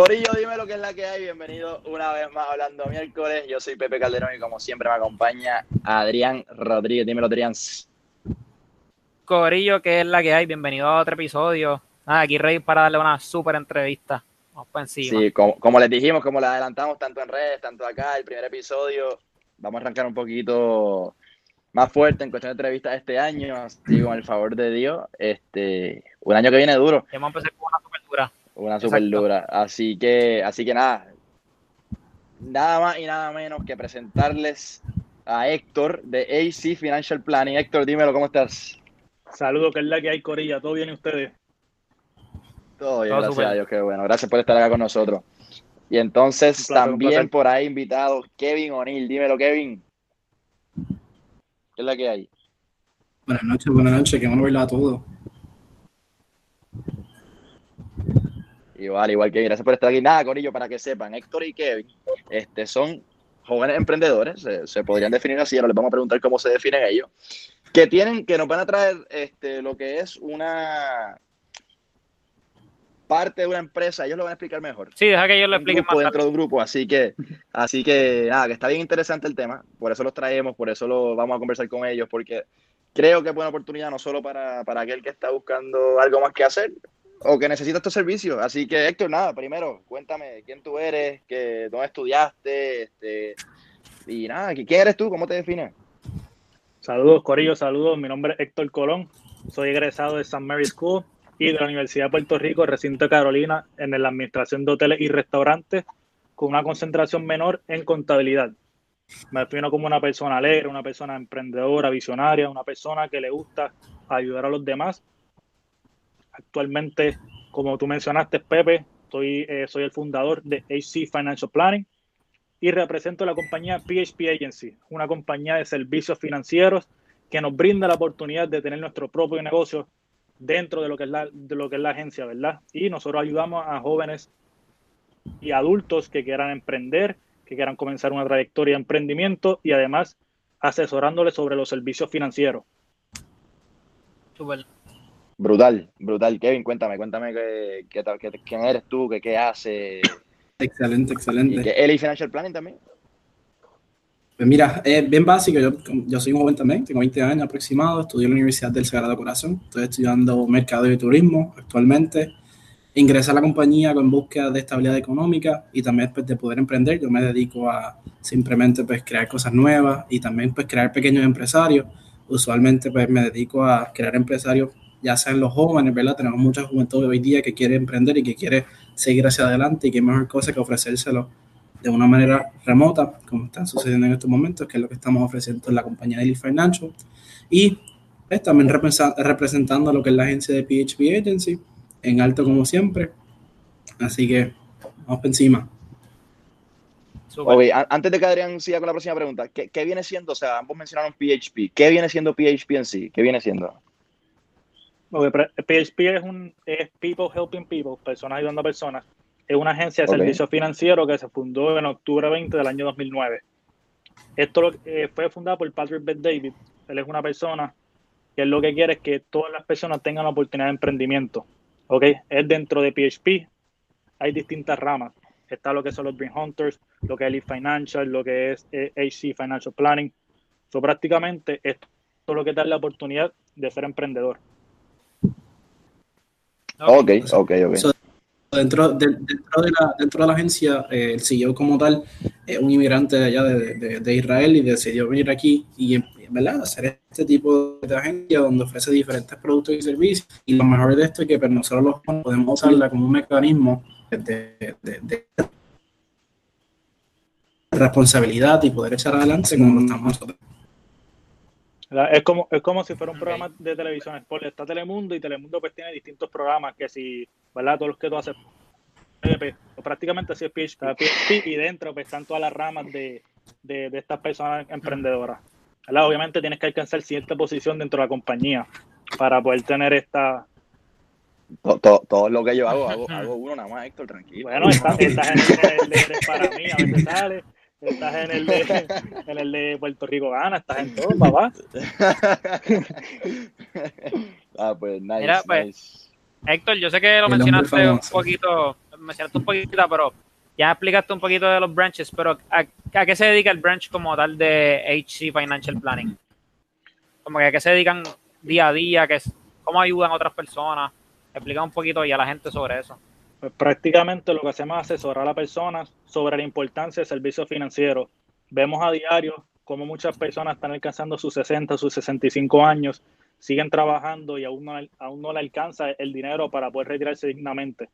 Corillo, dime lo que es la que hay. Bienvenido una vez más hablando miércoles. Yo soy Pepe Calderón y como siempre me acompaña Adrián Rodríguez. Dímelo, Adrián. Corillo, que es la que hay. Bienvenido a otro episodio. Nada, aquí Rey para darle una súper entrevista. Vamos por encima. Sí, como, como, les dijimos, como les adelantamos tanto en redes, tanto acá, el primer episodio, vamos a arrancar un poquito más fuerte en cuestión de entrevistas este año, así con el favor de Dios. Este, un año que viene duro. Vamos a empezar con una. Una super dura. Así que, así que nada, nada más y nada menos que presentarles a Héctor de AC Financial Planning. Héctor, dímelo, ¿cómo estás? Saludos, que es la que hay, Corilla. ¿Todo bien y ustedes? Todo bien, gracias a Dios, qué bueno. Gracias por estar acá con nosotros. Y entonces también por ahí invitados Kevin O'Neill. Dímelo, Kevin. ¿Qué es la que hay? Buenas noches, buenas noches, que bueno verlo a todos. Igual, igual que gracias por estar aquí. Nada, Corillo, para que sepan, Héctor y Kevin este, son jóvenes emprendedores, se, se, podrían definir así, ahora les vamos a preguntar cómo se definen ellos, que tienen, que nos van a traer este, lo que es una parte de una empresa, ellos lo van a explicar mejor. Sí, deja que ellos lo expliquen más dentro de un grupo, así que, así que nada, que está bien interesante el tema, por eso los traemos, por eso lo vamos a conversar con ellos, porque creo que es buena oportunidad no solo para, para aquel que está buscando algo más que hacer, o que necesita estos servicios. Así que, Héctor, nada, primero, cuéntame quién tú eres, que, dónde estudiaste, este, y nada, ¿quién eres tú? ¿Cómo te defines? Saludos, Corillo, saludos. Mi nombre es Héctor Colón. Soy egresado de St. Mary School y de la Universidad de Puerto Rico, recinto Carolina, en la administración de hoteles y restaurantes, con una concentración menor en contabilidad. Me defino como una persona alegre, una persona emprendedora, visionaria, una persona que le gusta ayudar a los demás Actualmente, como tú mencionaste, Pepe, soy, eh, soy el fundador de AC Financial Planning y represento la compañía PHP Agency, una compañía de servicios financieros que nos brinda la oportunidad de tener nuestro propio negocio dentro de lo que es la, de lo que es la agencia, ¿verdad? Y nosotros ayudamos a jóvenes y adultos que quieran emprender, que quieran comenzar una trayectoria de emprendimiento y además asesorándoles sobre los servicios financieros. Super. Brutal, brutal. Kevin, cuéntame, cuéntame qué, qué, qué, quién eres tú, qué, qué haces. Excelente, excelente. ¿Y qué, Financial Planning también? Pues mira, es bien básico. Yo, yo soy un joven también, tengo 20 años aproximado, estudio en la Universidad del Sagrado Corazón. Estoy estudiando mercado y turismo actualmente. Ingresé a la compañía con búsqueda de estabilidad económica y también pues, de poder emprender. Yo me dedico a simplemente pues, crear cosas nuevas y también pues, crear pequeños empresarios. Usualmente pues, me dedico a crear empresarios ya sean los jóvenes, ¿verdad? Tenemos mucha juventud hoy día que quiere emprender y que quiere seguir hacia adelante y qué mejor cosa que ofrecérselo de una manera remota, como está sucediendo en estos momentos, que es lo que estamos ofreciendo en la compañía Daily Financial. Y pues, también representando lo que es la agencia de PHP Agency, en alto como siempre. Así que vamos por encima. Okay, antes de que Adrián siga con la próxima pregunta, ¿qué, ¿qué, viene siendo? O sea, ambos mencionaron PHP. ¿Qué viene siendo PHP en sí? ¿Qué viene siendo? PHP es un es People Helping People, personas ayudando a personas. Es una agencia de okay. servicios financieros que se fundó en octubre 20 del año 2009. Esto eh, fue fundado por Patrick Beth David. Él es una persona que lo que quiere es que todas las personas tengan la oportunidad de emprendimiento. ¿okay? Es dentro de PHP. Hay distintas ramas. Está lo que son los Dream Hunters, lo que es Elite Financial, lo que es eh, HC Financial Planning. So, prácticamente esto es lo que da la oportunidad de ser emprendedor. Ok, ok, ok. So, dentro, de, dentro, de la, dentro de la agencia, eh, el CEO como tal es un inmigrante de allá de, de, de, Israel y decidió venir aquí y ¿verdad? hacer este tipo de agencia donde ofrece diferentes productos y servicios. Y lo mejor de esto es que pues, nosotros los podemos usarla como un mecanismo de, responsabilidad y poder echar adelante como lo estamos nosotros. Es como, es como si fuera un programa de televisión. Está Telemundo y Telemundo pues tiene distintos programas que si, ¿verdad? Todos los que tú haces, pues, prácticamente así es PHP, PHP y dentro pues están todas las ramas de, de, de estas personas emprendedoras. ¿verdad? Obviamente tienes que alcanzar cierta posición dentro de la compañía para poder tener esta... Todo, todo, todo lo que yo hago, hago, hago uno nada más, Héctor, tranquilo. Bueno, en el de para mí, a veces sale estás en el de, en el de Puerto Rico gana, estás en todo, papá. ah, pues nice, Mira, pues, nice. Héctor, yo sé que lo mencionaste un poquito, mencionaste un poquito, pero ya explicaste un poquito de los branches, pero ¿a, qué se dedica el branch como tal de HC Financial Planning? Como que a qué se dedican día a día, que es, cómo ayudan a otras personas. Explica un poquito y a la gente sobre eso. Pues prácticamente lo que hacemos es asesorar a las personas sobre la importancia del servicio financiero. Vemos a diario cómo muchas personas están alcanzando sus 60, sus 65 años, siguen trabajando y aún no, aún no le alcanza el dinero para poder retirarse dignamente.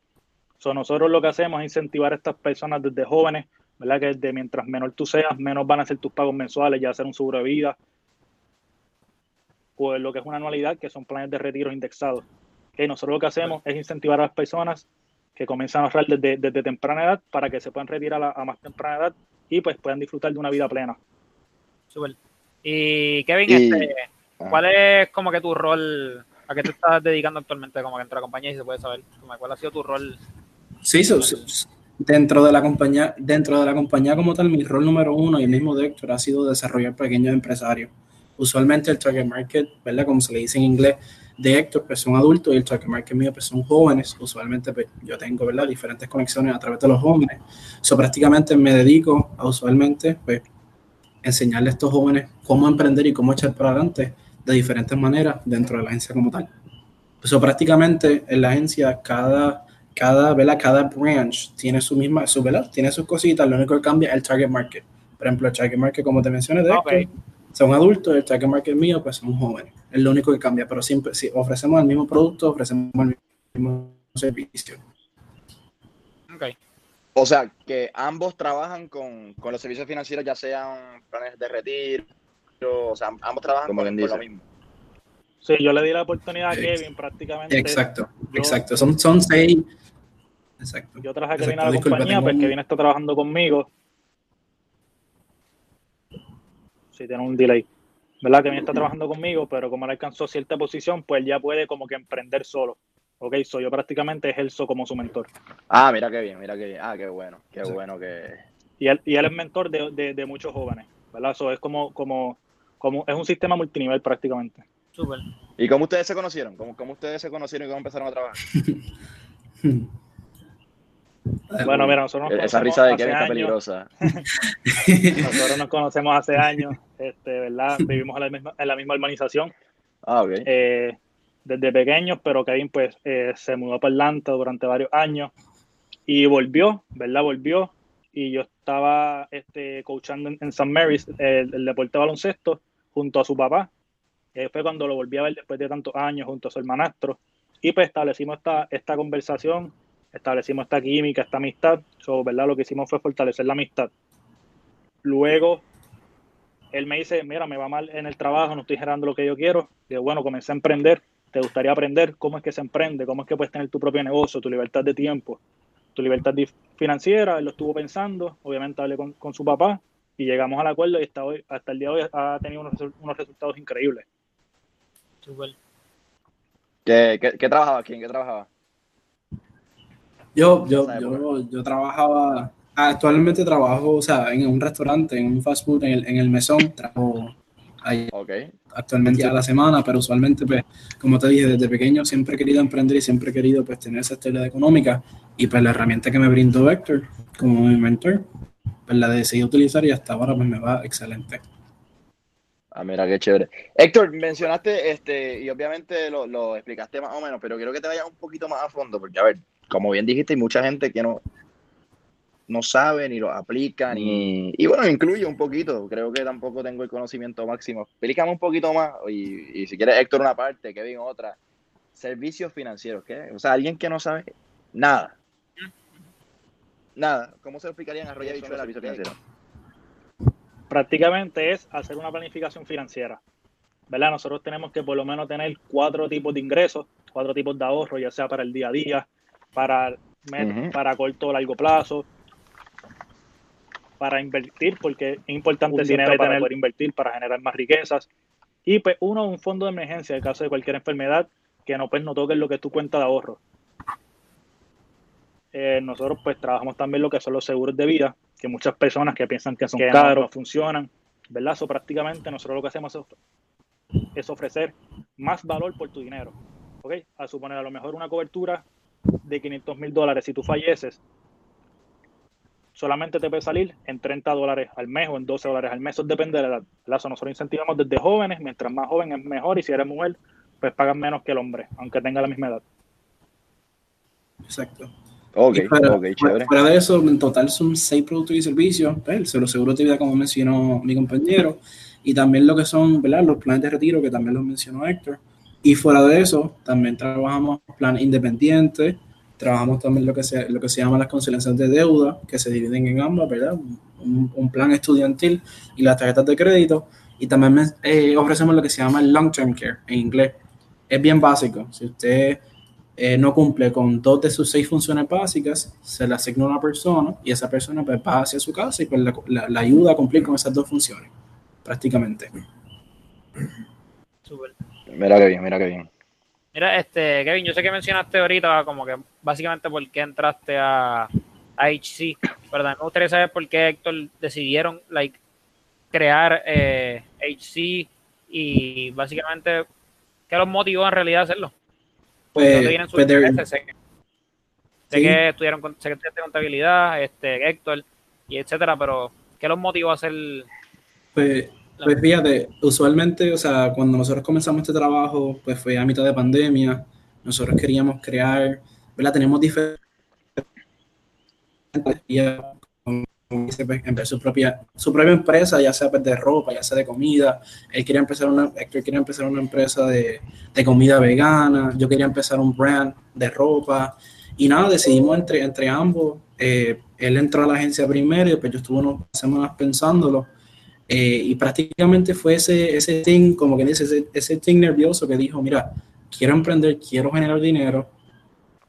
So, nosotros lo que hacemos es incentivar a estas personas desde jóvenes, ¿verdad? Que mientras menor tú seas, menos van a ser tus pagos mensuales, ya sea un seguro de vida, o lo que es una anualidad, que son planes de retiro indexados. Que nosotros lo que hacemos es incentivar a las personas que comienzan a ahorrar desde, desde temprana edad para que se puedan retirar a, más temprana edad y pues puedan disfrutar de una vida plena. Súper. Y Kevin, este, ah. ¿cuál es como que tu rol, a qué te estás dedicando actualmente como que entre la compañía y se puede saber? ¿Cuál ha sido tu rol Sí, dentro de la compañía, dentro de la compañía como tal, mi rol número uno y el mismo de Héctor ha sido desarrollar pequeños empresarios. Usualmente el target market, ¿verdad? Como se le dice en inglés, de Héctor, pues son adultos y el target market mío, pues son jóvenes. Usualmente pues, yo tengo, ¿verdad? Diferentes conexiones a través de los jóvenes. So, prácticamente me dedico a usualmente, pues, enseñarle a estos jóvenes cómo emprender y cómo echar para adelante de diferentes maneras dentro de la agencia como tal. Eso prácticamente en la agencia cada cada, ¿verdad? cada branch tiene su misma, su, ¿verdad? tiene sus cositas, lo único que cambia es el target market. Por ejemplo, el target market, como te mencioné, de son adultos, el target market mío, pues son jóvenes. Es lo único que cambia, pero siempre si ofrecemos el mismo producto, ofrecemos el mismo servicio. Okay. O sea, que ambos trabajan con, con, los servicios financieros, ya sean planes de retiro, o sea, ambos trabajan con, lo mismo. Sí, yo le di la oportunidad a Kevin prácticamente. Exacto, exacto. Son, son seis, Exacto. Yo traje a Kevin a la compañía, pues Kevin está trabajando conmigo. Sí, tiene un delay. ¿Verdad? Kevin está trabajando conmigo, pero como él alcanzó cierta posición, pues ya puede como que emprender solo. Ok, soy yo prácticamente ejerzo como su mentor. Ah, mira qué bien, mira qué bien. Ah, qué bueno, qué bueno que... Y él, y él es mentor de, de, muchos jóvenes, ¿verdad? Eso es como, como, como, es un sistema multinivel prácticamente. Súper. ¿Y cómo ustedes se conocieron? ¿Cómo, ¿Cómo ustedes se conocieron y cómo empezaron a trabajar? Bueno, mira, nosotros nos Esa risa de Kevin está peligrosa. nosotros nos conocemos hace años, este, ¿verdad? Vivimos en la misma, en la misma urbanización. Ah, ok. Eh, desde pequeños, pero Kevin pues eh, se mudó para Atlanta durante varios años y volvió, ¿verdad? Volvió y yo estaba este, coachando en, St. Mary's el, deporte de baloncesto junto a su papá. Eh, fue cuando lo volví a ver después de tantos años junto a su hermanastro y pues establecimos esta, esta conversación establecimos esta química, esta amistad. So, ¿verdad? Lo que hicimos fue fortalecer la amistad. Luego, él me dice, mira, me va mal en el trabajo, no estoy generando lo que yo quiero. Y bueno, comencé a emprender. ¿Te gustaría aprender cómo es que se emprende? ¿Cómo es que puedes tener tu propio negocio, tu libertad de tiempo, tu libertad financiera? Él lo estuvo pensando, obviamente hablé con, su papá y llegamos al acuerdo y hasta, hoy, hasta el día de hoy ha tenido unos, resultados increíbles. ¿Qué, qué, trabajaba? ¿Quién qué trabajaba? Yo, yo, yo, yo, trabajaba, actualmente trabajo, o sea, en un restaurante, en un fast food, en el, en el mesón, trabajo ahí actualmente a la semana, pero usualmente, pues, como te dije, desde pequeño siempre he querido emprender y siempre he querido, pues, tener esa estabilidad económica. Y, pues, la herramienta que me brindó Vector como mi mentor, pues, la decidí utilizar y hasta ahora, pues, me va excelente. Ah, mira, qué chévere. Héctor, mencionaste, este, y obviamente lo, lo explicaste más o menos, pero quiero que te vayas un poquito más a fondo, porque, a ver, como bien dijiste, hay mucha gente que no, no sabe ni lo aplica, ni... Y bueno, incluye un poquito, creo que tampoco tengo el conocimiento máximo. Explícame un poquito más, y, y si quieres Héctor una parte, Kevin otra. Servicios financieros, ¿qué? O sea, alguien que no sabe nada. Nada. ¿Cómo se lo explicaría en Arroyo Bicho el servicio financiero? Prácticamente es hacer una planificación financiera. ¿Verdad? Nosotros tenemos que por lo menos tener cuatro tipos de ingresos, cuatro tipos de ahorro, ya sea para el día a día, para, para corto o largo plazo, para invertir, porque es importante dinero para poder invertir, para generar más riquezas. Y pues uno, un fondo de emergencia en caso de cualquier enfermedad que no, pues, no toque lo que es tu cuenta de ahorro. Eh, nosotros pues trabajamos también lo que son los seguros de vida, que muchas personas que piensan que son caros, no funcionan, ¿verdad? So, prácticamente nosotros lo que hacemos es ofrecer más valor por tu dinero. ¿Ok? A suponer a lo mejor una cobertura de 500 mil dólares, si tú falleces, solamente te puede salir en 30 dólares al mes o en 12 dólares al mes. Eso depende de la edad. nosotros incentivamos desde jóvenes, mientras más joven es mejor, y si eres mujer, pues pagan menos que el hombre, aunque tenga la misma edad. Exacto. Ok, ok, chévere. Fuera de eso, en total son seis productos y servicios, el seguro de vida, como mencionó mi compañero, y también lo que son ¿verdad? los planes de retiro, que también los mencionó Héctor. Y fuera de eso, también trabajamos plan independiente, Trabajamos también lo que se, lo que se llama las conciliaciones de deuda, que se dividen en ambas, ¿verdad? Un, plan estudiantil y las tarjetas de crédito. Y también eh, ofrecemos lo que se llama el long term care en inglés. Es bien básico. Si usted eh, no cumple con dos de sus seis funciones básicas, se le asigna a una persona y esa persona pues, va hacia su casa y pues, la, la, ayuda a cumplir con esas dos funciones, prácticamente. Mira qué bien, mira qué bien. Mira, este, Kevin, yo sé que mencionaste ahorita como que básicamente por qué entraste a, a HC, ¿verdad? Me gustaría saber por qué Héctor decidieron like, crear eh, HC y básicamente qué los motivó en realidad a hacerlo. Pues, pues sé, que estudiaron sé que contabilidad, este, Héctor y etcétera, pero ¿qué los motivó a hacer? Pues pues fíjate, usualmente, o sea, cuando nosotros comenzamos este trabajo, pues fue a mitad de pandemia, nosotros queríamos crear, ¿verdad? Tenemos diferentes empezar su propia, su propia empresa, ya sea pues, de ropa, ya sea de comida. Él quería empezar una, quería empezar una empresa de, de, comida vegana, yo quería empezar un brand de ropa. Y nada, decidimos entre, entre ambos. Eh, él entró a la agencia primero y después yo estuve unas semanas pensándolo eh, y prácticamente fue ese, ese thing, como que dice, ese, ese thing nervioso que dijo, mira, quiero emprender, quiero generar dinero,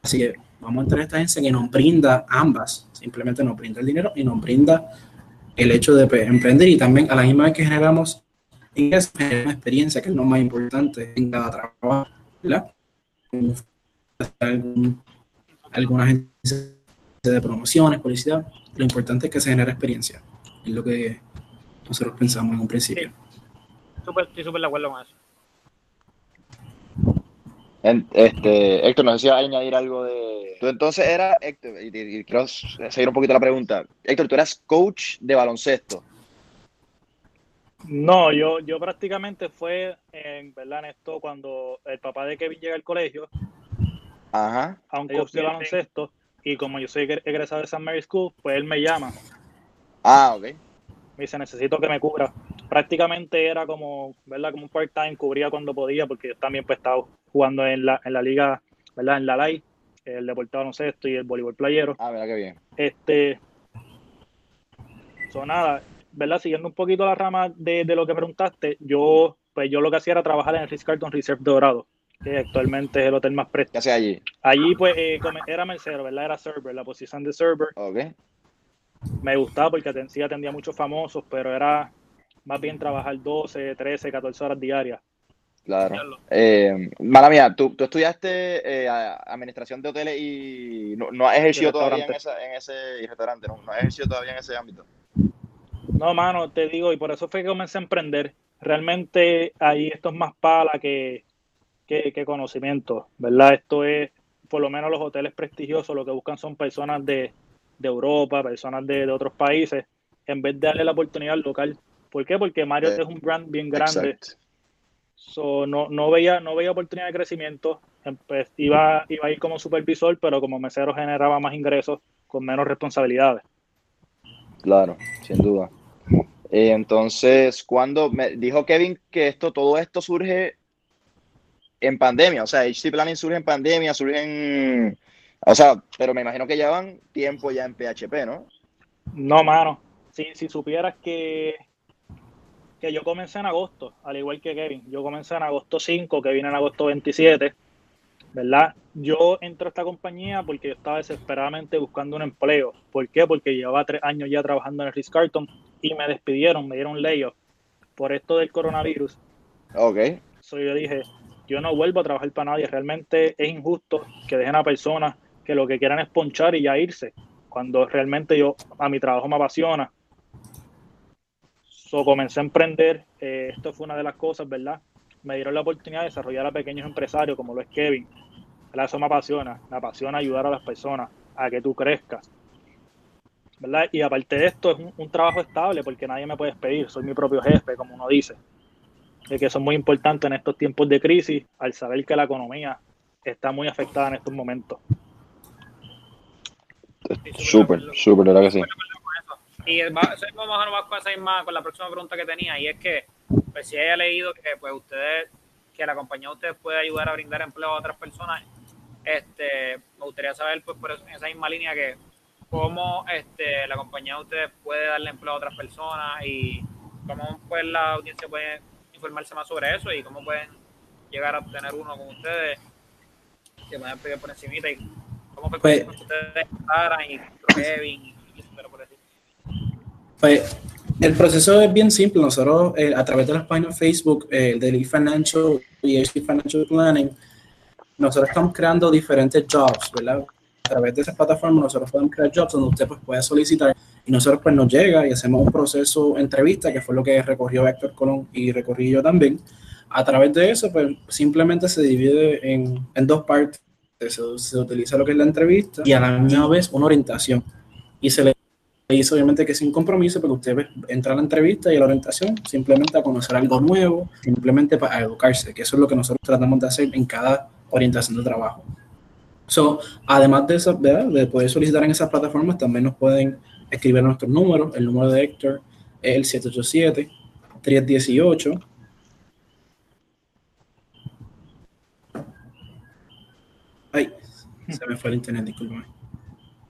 así que vamos a entrar a esta agencia que nos brinda ambas, simplemente nos brinda el dinero y nos brinda el hecho de emprender y también a la misma vez que generamos ingresos, experiencia, que es lo más importante en cada trabajo, ¿verdad? alguna agencia de promociones, publicidad, lo importante es que se genere experiencia, es lo que nosotros pensamos en un principio. estoy súper de acuerdo con eso. Este, Héctor, no sé si vas a añadir algo de. Tú entonces eras, Héctor, y, quiero seguir un poquito la pregunta. Héctor, tú eras coach de baloncesto. No, yo, yo prácticamente fue en verdad en esto cuando el papá de Kevin llega al colegio Ajá. a un coach de baloncesto y como yo soy egresado de San Mary School, pues él me llama. Ah, ok me dice, necesito que me cubra. Prácticamente era como, ¿verdad? Como un part-time, cubría cuando podía, porque yo también pues estaba jugando en la, en la liga, ¿verdad? En la LAI, el deporte baloncesto y el voleibol playero. Ah, verdad que bien. Este, son nada, ¿verdad? Siguiendo un poquito la rama de, de, lo que preguntaste, yo, pues yo lo que hacía era trabajar en el Ritz Carlton Reserve Dorado, que actualmente es el hotel más presto. ¿Qué hacía allí? Allí, pues, eh, era mercero, ¿verdad? Era server, la posición de server. Ok me gustaba porque sí atendía muchos famosos, pero era más bien trabajar 12, 13, 14 horas diarias. Claro. Eh, mala mía, ¿tú, tú estudiaste eh, administración de hoteles y no, has ejercido todavía en, en ese restaurante, ¿no? no has ejercido todavía en ese ámbito. No, mano, te digo, y por eso fue que comencé a emprender. Realmente ahí esto es más pala que, que, que conocimiento, ¿verdad? Esto es, por lo menos los hoteles prestigiosos, lo que buscan son personas de, de Europa, personas de, otros países, en vez de darle la oportunidad al local. ¿Por qué? Porque Mario eh, es un brand bien grande. So, no, no, veía, no veía oportunidad de crecimiento. Pues, iba, iba a ir como supervisor, pero como mesero generaba más ingresos con menos responsabilidades. Claro, sin duda. Eh, entonces, cuando me dijo Kevin que esto, todo esto surge en pandemia, o sea, HC Planning surge en pandemia, surge en, o sea, pero me imagino que llevan tiempo ya en PHP, ¿no? No, mano. Si, si supieras que, que yo comencé en agosto, al igual que Kevin. Yo comencé en agosto 5, que vine en agosto 27, ¿verdad? Yo entré a esta compañía porque yo estaba desesperadamente buscando un empleo. ¿Por qué? Porque llevaba tres años ya trabajando en el Ritz Carton y me despidieron, me dieron layoff por esto del coronavirus. Ok. So yo dije, yo no vuelvo a trabajar para nadie. Realmente es injusto que dejen a personas que lo que quieran es ponchar y ya irse, cuando realmente yo a mi trabajo me apasiona. So, comencé a emprender, eh, esto fue una de las cosas, ¿verdad? Me dieron la oportunidad de desarrollar a pequeños empresarios como lo es Kevin. Eso me apasiona, me apasiona ayudar a las personas a que tú crezcas. ¿verdad? Y aparte de esto, es un, trabajo estable porque nadie me puede despedir, soy mi propio jefe, como uno dice. De que eso es muy importante en estos tiempos de crisis, al saber que la economía está muy afectada en estos momentos. Súper, súper, verdad que sí. Y vamos a pasar más con la próxima pregunta que tenía, y es que, pues si haya leído que pues ustedes, que la compañía de ustedes puede ayudar a brindar empleo a otras personas, este, me gustaría saber, pues, por en esa misma línea que cómo este, la compañía de ustedes puede darle empleo a otras personas y cómo pues la audiencia puede informarse más sobre eso y cómo pueden llegar a obtener uno con ustedes que pueden pedir por encimita y cómo fue pues, ustedes y Kevin. Pues el proceso es bien simple. Nosotros, eh, a través de las páginas Facebook eh, del eFinancial y HC Financial Planning, nosotros estamos creando diferentes jobs, ¿verdad? a través de esa plataforma nosotros podemos crear jobs donde usted pues, puede solicitar y nosotros pues nos llega y hacemos un proceso entrevista, que fue lo que recorrió Héctor Colón y recorrí yo también. A través de eso, pues simplemente se divide en, en dos partes. Se, se, utiliza lo que es la entrevista y a la misma vez una orientación. Y se le dice obviamente que sin compromiso, porque usted entra a la entrevista y a la orientación simplemente a conocer algo nuevo, simplemente para educarse, que eso es lo que nosotros tratamos de hacer en cada orientación de trabajo. So, además de eso, de poder solicitar en esas plataformas, también nos pueden escribir nuestros números. El número de Héctor es el 787 318 Ay, se me fue el internet, discúlpame.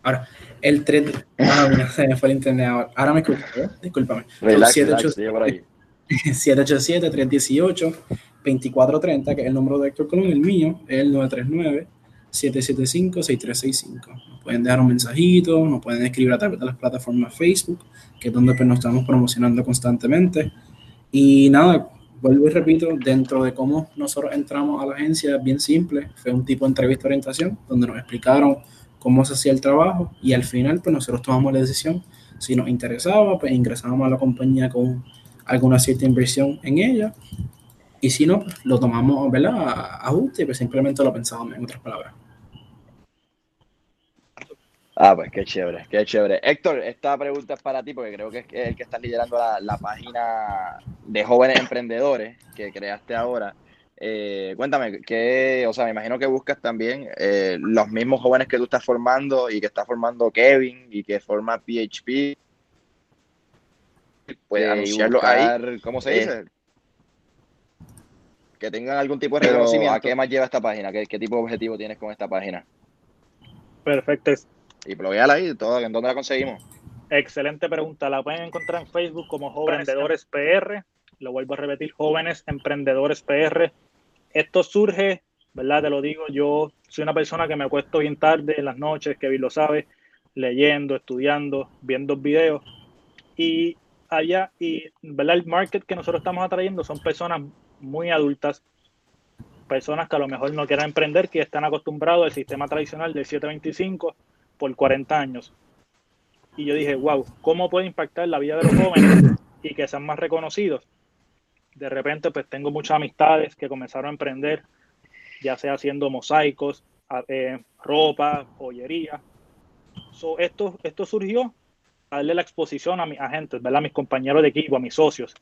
Ahora, el 3. Ah, mira, se me fue el internet ahora. Ahora me escucho, discúlpame. 787-318-2430, que es el número de Héctor Colón, el mío es el 939 775-6365. pueden dejar un mensajito, nos pueden escribir a través de las plataformas Facebook, que es donde pues, nos estamos promocionando constantemente. Y nada, vuelvo y repito, dentro de cómo nosotros entramos a la agencia, bien simple, fue un tipo de entrevista de orientación, donde nos explicaron cómo se hacía el trabajo y al final pues nosotros tomamos la decisión, si nos interesaba, pues ingresábamos a la compañía con alguna cierta inversión en ella y si no, pues, lo tomamos, ¿verdad? A ajuste, pues simplemente lo pensábamos en otras palabras. Ah, pues qué chévere, qué chévere. Héctor, esta pregunta es para ti porque creo que es el que está liderando la, página de jóvenes emprendedores que creaste ahora. Eh, cuéntame, ¿qué, o sea, me imagino que buscas también eh, los mismos jóvenes que tú estás formando y que está formando Kevin y que forma PHP. Puedes eh, anunciarlo ahí. ¿Cómo se dice? que tengan algún tipo de reconocimiento. ¿A qué más lleva esta página? ¿Qué, tipo de objetivo tienes con esta página? Perfecto. Y blogueala ahí, todo, ¿en dónde la conseguimos? Excelente pregunta. La pueden encontrar en Facebook como Jóvenes Emprendedores PR. Lo vuelvo a repetir, Jóvenes Emprendedores PR. Esto surge, ¿verdad? Te lo digo, yo soy una persona que me acuesto bien tarde en las noches, bien lo sabe, leyendo, estudiando, viendo videos. Y allá, y, ¿verdad? El market que nosotros estamos atrayendo son personas muy adultas, personas que a lo mejor no quieren emprender, que están acostumbrados al sistema tradicional del 725 por 40 años. Y yo dije, wow, ¿cómo puede impactar la vida de los jóvenes y que sean más reconocidos? De repente, pues tengo muchas amistades que comenzaron a emprender, ya sea haciendo mosaicos, eh, ropa, joyería. esto, esto surgió a darle la exposición a mis agentes, ¿verdad? a mis compañeros de equipo, a mis socios,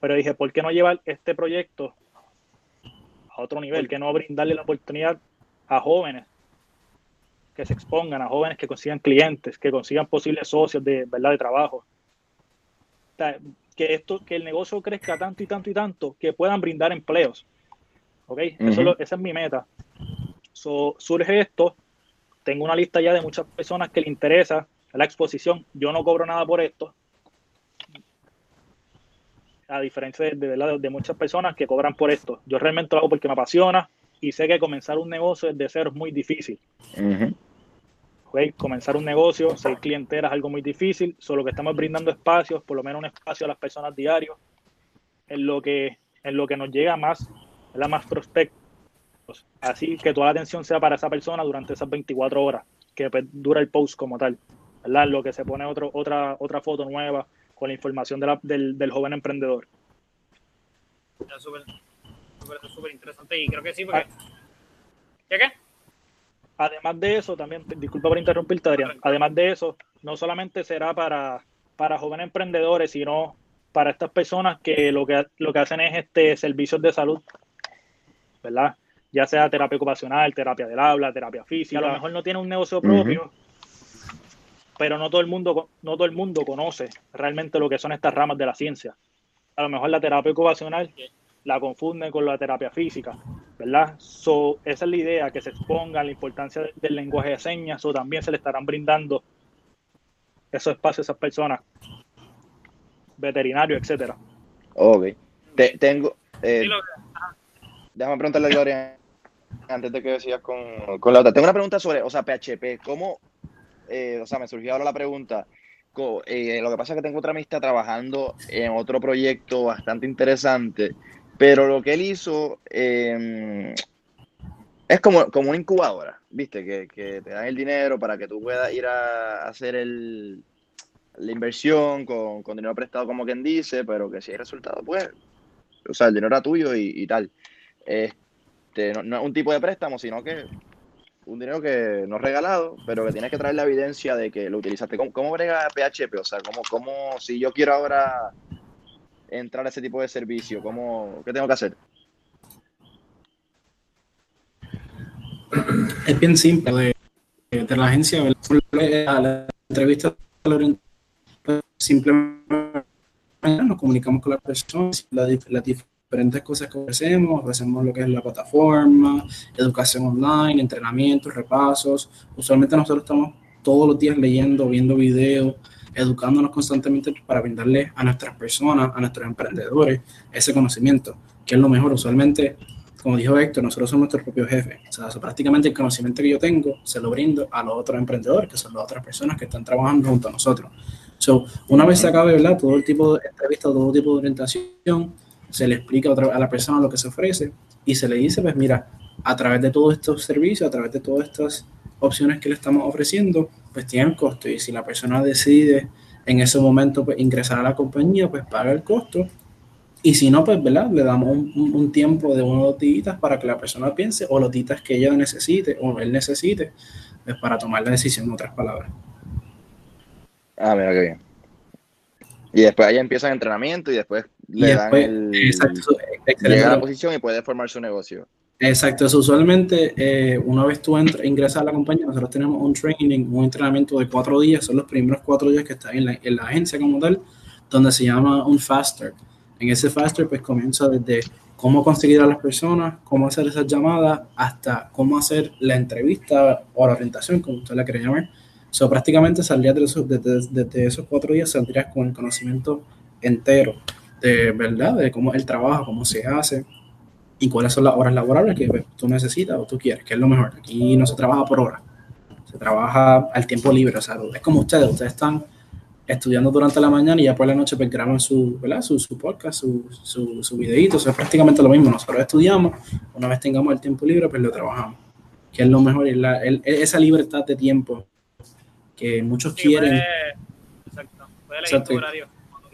pero dije, ¿por qué no llevar este proyecto a otro nivel? que no brindarle la oportunidad a jóvenes que se expongan, a jóvenes que consigan clientes, que consigan posibles socios de, ¿verdad? de trabajo? Que, esto, que el negocio crezca tanto y tanto y tanto que puedan brindar empleos. ¿Ok? Eso esa es mi meta. surge esto. Tengo una lista ya de muchas personas que le interesa la exposición. Yo no cobro nada por esto a diferencia de, de, de, muchas personas que cobran por esto. Yo realmente lo hago porque me apasiona y sé que comenzar un negocio desde cero es muy difícil. Comenzar un negocio, ser clientela es algo muy difícil, solo que estamos brindando espacios, por lo menos un espacio a las personas diarios, en lo que, en lo que nos llega más, la más prospectos. Así que toda la atención sea para esa persona durante esas 24 horas que pues, dura el post como tal. ¿verdad? Lo que se pone otro, otra, otra foto nueva, con la información del, del, joven emprendedor. Es súper interesante y creo que sí, porque... ¿Qué qué? Además de eso, también, disculpa por interrumpirte, Adrián, además de eso, no solamente será para, para jóvenes emprendedores, sino para estas personas que lo que, lo que hacen es este servicios de salud, ¿verdad? Ya sea terapia ocupacional, terapia del habla, terapia física, a lo mejor no tiene un negocio propio, pero no todo el mundo no todo el mundo conoce realmente lo que son estas ramas de la ciencia. A lo mejor la terapia ocupacional la confunden con la terapia física, ¿verdad? So, esa es la idea, que se exponga la importancia del lenguaje de señas, o también se le estarán brindando esos espacios a esas personas, veterinarios, etcétera. Ok. tengo. Eh, déjame preguntarle a Gloria antes de que sigas con, con, la otra. Tengo una pregunta sobre, o sea, PHP. ¿Cómo, eh, o sea, me surgió ahora la pregunta? Eh, lo que pasa es que tengo otra amistad trabajando en otro proyecto bastante interesante pero lo que él hizo em, es como, como una incubadora, ¿viste? Que, te dan el dinero para que tú puedas ir a hacer el, la inversión con, dinero prestado, como quien dice, pero que si hay resultado, pues, o sea, el dinero era tuyo y, tal. Este, no, es un tipo de préstamo, sino que un dinero que no es regalado, pero que tienes que traer la evidencia de que lo utilizaste. ¿Cómo, cómo brega PHP? O sea, ¿cómo, cómo si yo quiero ahora entrar a ese tipo de servicio? ¿Cómo, ¿Qué tengo que hacer? Es bien simple. De, la agencia, a la entrevista, simplemente nos comunicamos con las personas, las, diferentes cosas que hacemos, hacemos lo que es la plataforma, educación online, entrenamientos, repasos. Usualmente nosotros estamos todos los días leyendo, viendo videos, educándonos constantemente para brindarle a nuestras personas, a nuestros emprendedores, ese conocimiento, que es lo mejor. Usualmente, como dijo Héctor, nosotros somos nuestros propios jefes. O sea, prácticamente el conocimiento que yo tengo se lo brindo a los otros emprendedores, que son las otras personas que están trabajando junto a nosotros. So, una vez se acabe ¿verdad? todo el tipo de entrevista, todo tipo de orientación, se le explica a la persona lo que se ofrece y se le dice, pues mira, a través de todos estos servicios, a través de todas estas opciones que le estamos ofreciendo, pues tienen costo. Y si la persona decide en ese momento pues, ingresar a la compañía, pues paga el costo. Y si no, pues, ¿verdad? Le damos un, tiempo de uno o dos días para que la persona piense o los días que ella necesite o él necesite pues, para tomar la decisión, en otras palabras. Ah, mira qué bien. Y después ahí empieza el entrenamiento y después le dan el, llega a la posición y puede formar su negocio. Exacto, usualmente eh, una vez tú ingresas a la compañía, nosotros tenemos un training, un entrenamiento de cuatro días, son los primeros cuatro días que están en la, en la agencia como tal, donde se llama un faster. En ese faster pues comienza desde cómo conseguir a las personas, cómo hacer esas llamadas, hasta cómo hacer la entrevista o la orientación, como usted la quiere llamar. So, prácticamente saldrías de esos, desde, esos cuatro días, saldrías con el conocimiento entero de verdad, de cómo el trabajo, cómo se hace, y cuáles son las horas laborables que tú necesitas o tú quieres, que es lo mejor. Aquí no se trabaja por hora, se trabaja al tiempo libre, o sea, es como ustedes, ustedes están estudiando durante la mañana y ya por la noche pues graban su, ¿verdad? su, su podcast, su, su, su videíto, es prácticamente lo mismo, nosotros estudiamos, una vez tengamos el tiempo libre pues lo trabajamos, que es lo mejor, es la, esa libertad de tiempo que muchos quieren. exacto, puede exacto,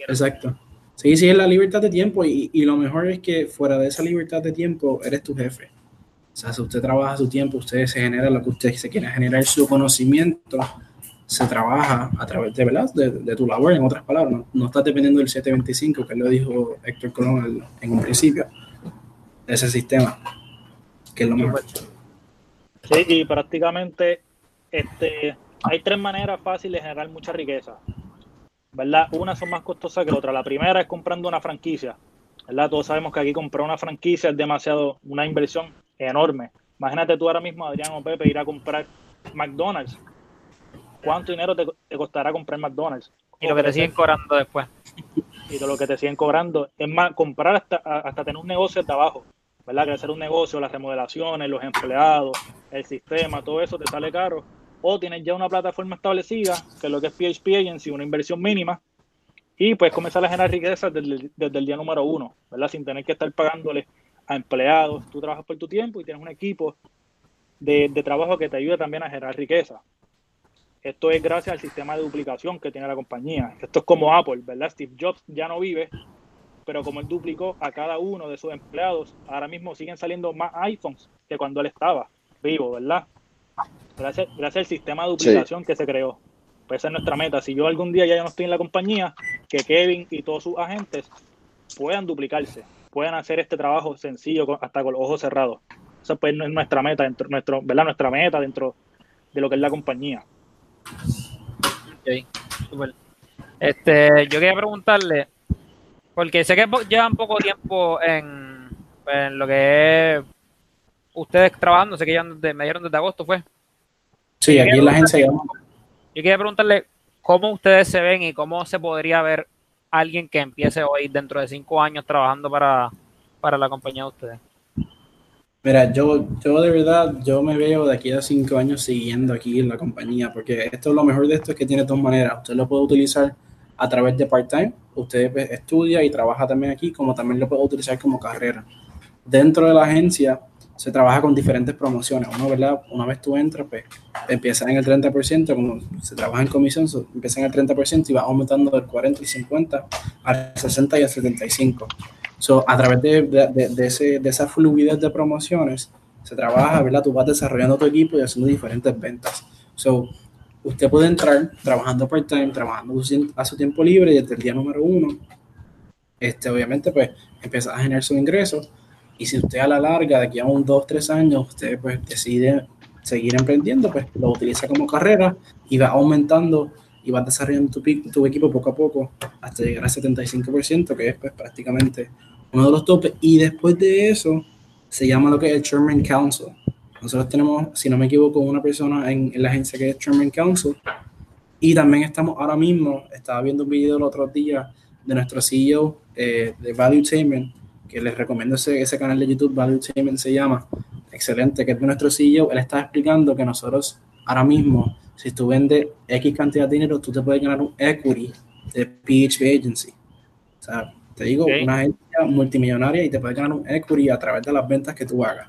exacto. Sí, sí, es la libertad de tiempo y, lo mejor es que fuera de esa libertad de tiempo eres tu jefe. O sea, si usted trabaja su tiempo, usted se genera lo que usted se quiere generar, su conocimiento se trabaja a través de, ¿verdad? de, tu labor, en otras palabras. No, no estás dependiendo del 725, que lo dijo Héctor Colón en un principio, de ese sistema, que es lo mejor. Sí, y prácticamente este, hay tres maneras fáciles de generar mucha riqueza. ¿Verdad? Unas son más costosas que la otra. La primera es comprando una franquicia, ¿verdad? Todos sabemos que aquí comprar una franquicia es demasiado, una inversión enorme. Imagínate tú ahora mismo, Adrián o Pepe, ir a comprar McDonald's. ¿Cuánto dinero te, costará comprar McDonald's? Y lo que te siguen cobrando después. Y de lo que te siguen cobrando. Es más, comprar hasta, hasta tener un negocio de abajo, ¿verdad? Crecer un negocio, las remodelaciones, los empleados, el sistema, todo eso te sale caro o tienes ya una plataforma establecida, que es lo que es PHP Agency, una inversión mínima, y puedes comenzar a generar riqueza desde, el día número uno, ¿verdad? Sin tener que estar pagándole a empleados. Tú trabajas por tu tiempo y tienes un equipo de, trabajo que te ayuda también a generar riqueza. Esto es gracias al sistema de duplicación que tiene la compañía. Esto es como Apple, ¿verdad? Steve Jobs ya no vive, pero como él duplicó a cada uno de sus empleados, ahora mismo siguen saliendo más iPhones que cuando él estaba vivo, ¿verdad? Gracias, gracias al sistema de duplicación que se creó. Pues esa es nuestra meta. Si yo algún día ya no estoy en la compañía, que Kevin y todos sus agentes puedan duplicarse, puedan hacer este trabajo sencillo hasta con los ojos cerrados. Esa pues es nuestra meta dentro, nuestro, ¿verdad? Nuestra meta dentro de lo que es la compañía. Okay. Este, yo quería preguntarle, porque sé que llevan poco tiempo en, en lo que es ustedes trabajando, sé que ya me dieron desde agosto, ¿fue? Sí, aquí en la agencia Yo quería preguntarle cómo ustedes se ven y cómo se podría ver alguien que empiece hoy dentro de cinco años trabajando para, para la compañía de ustedes. Mira, yo, yo de verdad, yo me veo de aquí a cinco años siguiendo aquí en la compañía, porque esto es lo mejor de esto es que tiene dos maneras. Usted lo puede utilizar a través de part-time, usted estudia y trabaja también aquí, como también lo puede utilizar como carrera. Dentro de la agencia, se trabaja con diferentes promociones. Uno, ¿verdad? Una vez tú entras, pues empieza en el 30%, como se trabaja en comisión, empieza en el 30% y va aumentando del 40 y 50 al 60 y al 75. So, a través de, de, de, ese, de esa fluidez de promociones, se trabaja, ¿verdad? Tú vas desarrollando tu equipo y haciendo diferentes ventas. So, usted puede entrar trabajando part-time, trabajando a su tiempo libre y desde el día número uno, este, obviamente, pues empieza a generar su ingreso y si usted a la larga, de aquí a un dos, tres años, usted pues decide seguir emprendiendo, pues lo utiliza como carrera y va aumentando y va desarrollando tu, tu equipo poco a poco hasta llegar al 75%, que es pues prácticamente uno de los topes. Y después de eso, se llama lo que es el Chairman Council. Nosotros tenemos, si no me equivoco, una persona en, la agencia que es Chairman Council. Y también estamos ahora mismo, estaba viendo un video el otro día de nuestro CEO eh, de Value Tainment, que les recomiendo ese, ese canal de YouTube, Value Tainment se llama, excelente, que es de nuestro CEO, él está explicando que nosotros ahora mismo, si tú vendes X cantidad de dinero, tú te puedes ganar un equity de PHP Agency. O sea, te digo, una agencia multimillonaria y te puedes ganar un equity a través de las ventas que tú hagas.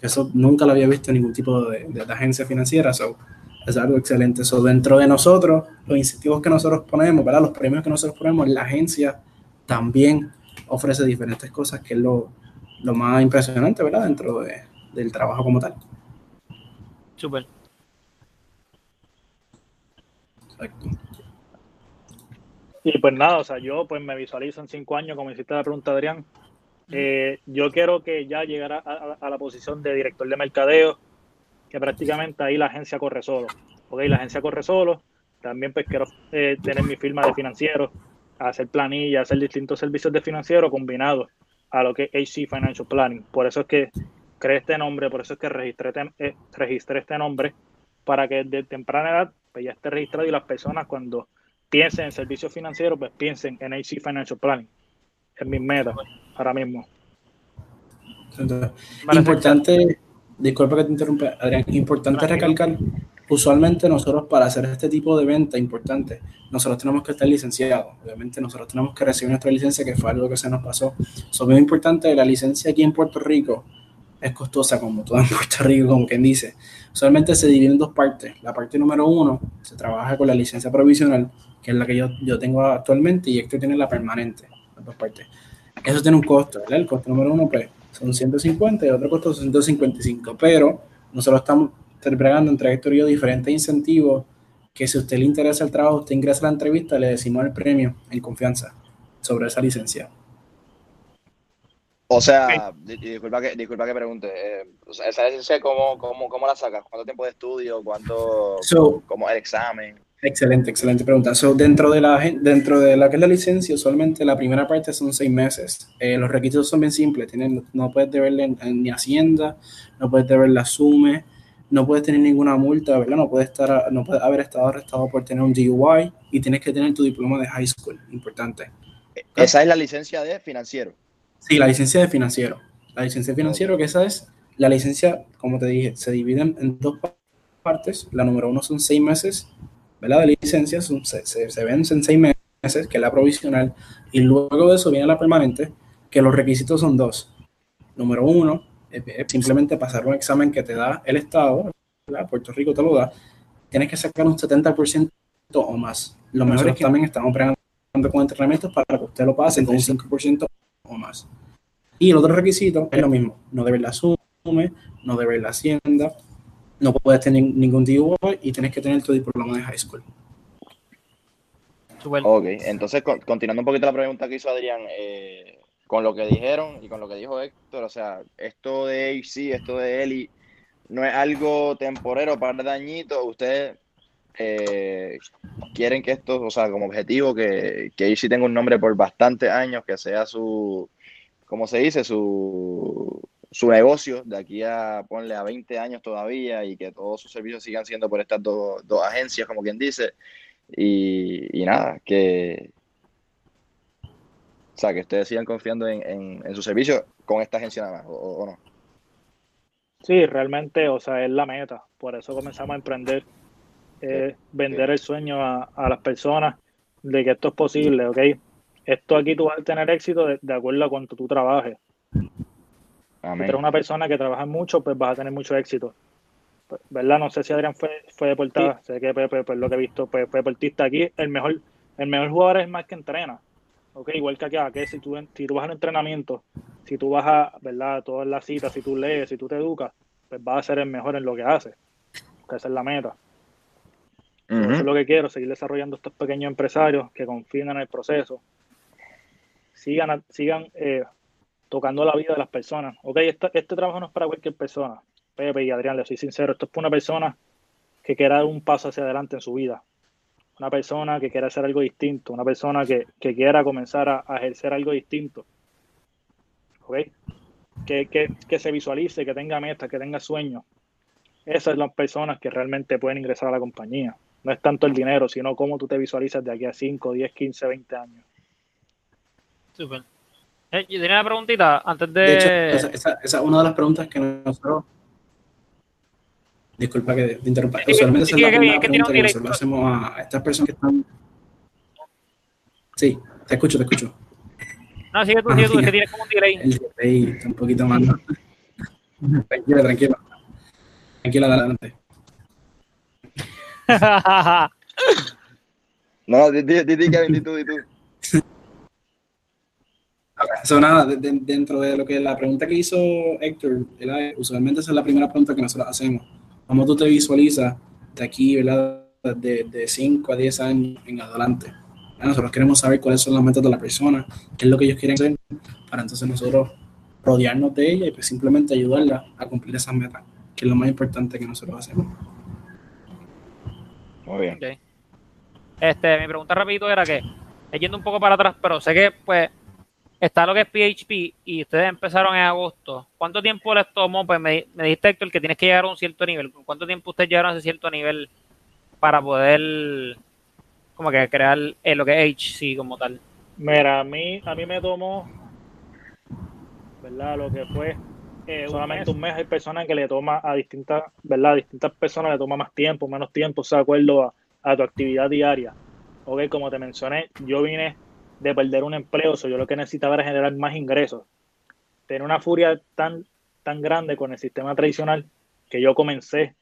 Eso nunca lo había visto en ningún tipo de, de, agencia financiera. So, es algo excelente. Eso dentro de nosotros, los incentivos que nosotros ponemos, ¿verdad? los premios que nosotros ponemos, la agencia también ofrece diferentes cosas, que es lo, lo más impresionante, ¿verdad? Dentro de, del trabajo como tal. Súper. Y pues nada, o sea, yo pues me visualizo en cinco años, como hiciste la pregunta, Adrián. Eh, yo quiero que ya llegara a, la posición de director de mercadeo, que prácticamente ahí la agencia corre solo. Ok, la agencia corre solo. También pues quiero eh, tener mi firma de hacer planillas, hacer distintos servicios de financiero combinados a lo que es HC Financial Planning. Por eso es que creé este nombre, por eso es que registré, eh, registré este nombre, para que de temprana edad pues, ya esté registrado y las personas cuando piensen en servicios financieros, pues piensen en HC Financial Planning. Es mi meta ahora mismo. Importante, disculpa que te interrumpa, Adrián, importante recalcar usualmente nosotros para hacer este tipo de venta importante, nosotros tenemos que estar licenciados. Obviamente nosotros tenemos que recibir nuestra licencia, que fue algo que se nos pasó. Es muy importante, la licencia aquí en Puerto Rico es costosa, como todo en Puerto Rico, como quien dice. Usualmente se divide en dos partes. La parte número uno se trabaja con la licencia provisional, que es la que yo, yo tengo actualmente, y esto tiene la permanente, las dos partes. Eso tiene un costo, ¿verdad? El costo número uno, pues, son 150 y otro costo son 155, pero nosotros estamos entregando entre yo diferentes incentivos que si a usted le interesa el trabajo, usted ingresa a la entrevista, le decimos el premio en confianza sobre esa licencia. O sea, disculpa que, disculpa que pregunte, eh, esa licencia, ¿cómo, cómo, cómo la sacas? ¿Cuánto tiempo de estudio? ¿Cuánto, cómo el examen? Excelente, excelente pregunta. So, dentro, de la, dentro de la que es la licencia, usualmente la primera parte son seis meses. Eh, los requisitos son bien simples. Tienen, no puedes deberle ni Hacienda, no puedes deberle SUME, no puedes tener ninguna multa, ¿verdad? No puedes, estar, no puedes haber estado arrestado por tener un DUI y tienes que tener tu diploma de high school, importante. Esa es la licencia de financiero. Sí, la licencia de financiero. La licencia de financiero, que esa es la licencia, como te dije, se dividen en dos partes. La número uno son seis meses, ¿verdad? De licencia, se, se, se vencen seis meses, que es la provisional, y luego de eso viene la permanente, que los requisitos son dos. Número uno, simplemente pasar un examen que te da el Estado, Puerto Rico te lo da, tienes que sacar un 70% o más. Lo mejor es que también estamos pregando con entrenamientos para que usted lo pase con un 5% o más. Y el otro requisito es lo mismo, no debe la SUME, no debe la Hacienda, no puedes tener ningún DUI y tienes que tener tu diploma de high school. Ok, entonces continuando un poquito la pregunta que hizo Adrián, eh, con lo que dijeron y con lo que dijo Héctor, o sea, esto de HC, esto de Eli, no es algo temporero para dañito, ustedes eh, quieren que esto, o sea, como objetivo, que, que HC tenga un nombre por bastantes años, que sea su, ¿cómo se dice? Su, su negocio de aquí a, ponle a 20 años todavía y que todos sus servicios sigan siendo por estas dos, dos agencias, como quien dice. Y, nada, que, sea, que ustedes sigan confiando en, en, su servicio con esta agencia nada más, o, no. Sí, realmente, o sea, es la meta. Por eso comenzamos a emprender, eh, vender el sueño a, a, las personas de que esto es posible, ¿ok? Esto aquí tú vas a tener éxito de, de acuerdo a cuánto tú trabajes. Si eres una persona que trabaja mucho, pues vas a tener mucho éxito. ¿Verdad? No sé si Adrián fue, fue deportista, sé que pues, pues, pues, lo que he visto pues, fue deportista aquí. El mejor, el mejor jugador es más que entrena. Okay, igual que acá, que si tú, si tú vas al entrenamiento, si tú vas a, ¿verdad? Todas las citas, si tú lees, si tú te educas, pues vas a ser el mejor en lo que haces. Que esa es la meta. Eso es lo que quiero, seguir desarrollando estos pequeños empresarios que confíen en el proceso. Sigan, sigan eh, tocando la vida de las personas. Ok, este, este trabajo no es para cualquier persona. Pepe y Adrián, les soy sincero, esto es para una persona que quiera dar un paso hacia adelante en su vida. Una persona que quiera hacer algo distinto, una persona que, quiera comenzar a, ejercer algo distinto. ¿Ok? Que, que, se visualice, que tenga metas, que tenga sueños. Esas son las personas que realmente pueden ingresar a la compañía. No es tanto el dinero, sino cómo tú te visualizas de aquí a 5, 10, 15, 20 años. Súper. Eh, yo tenía una preguntita antes de. De hecho, esa, esa, es una de las preguntas que nosotros. Disculpa que te interrumpa. Usualmente esa es la primera pregunta que nosotros hacemos a estas personas que están. Sí, te escucho, te escucho. No, sigue tú, sigue tú, es que tienes como un delay. El delay está un poquito más. tranquila, tranquila. Tranquila, adelante. no, di, di, di, Kevin, di tú, di tú. Eso nada, dentro de lo que la pregunta que hizo Héctor, usualmente esa es la primera pregunta que nosotros hacemos. ¿Cómo tú te visualizas de aquí, ¿verdad? De 5 a 10 años en adelante? Nosotros queremos saber cuáles son las metas de la persona, qué es lo que ellos quieren hacer, para entonces nosotros rodearnos de ella y pues simplemente ayudarla a cumplir esas metas, que es lo más importante que nosotros hacemos. Muy bien. Este, mi pregunta rapidito era que, yendo un poco para atrás, pero sé que pues está lo que es PHP y ustedes empezaron en agosto. ¿Cuánto tiempo les tomó? Pues me, dijiste, Héctor, que tienes que llegar a un cierto nivel. ¿Cuánto tiempo ustedes llegaron a ese cierto nivel para poder como que crear eh, lo que es HC como tal? Mira, a mí, a mí me tomó, ¿verdad? Lo que fue eh, solamente un mes. Hay personas que le toma a distintas, ¿verdad? A distintas personas le toma más tiempo, menos tiempo, o sea, de acuerdo a, a tu actividad diaria. Ok, como te mencioné, yo vine de perder un empleo. yo lo que necesitaba era generar más ingresos. Tener una furia tan, tan grande con el sistema tradicional que yo comencé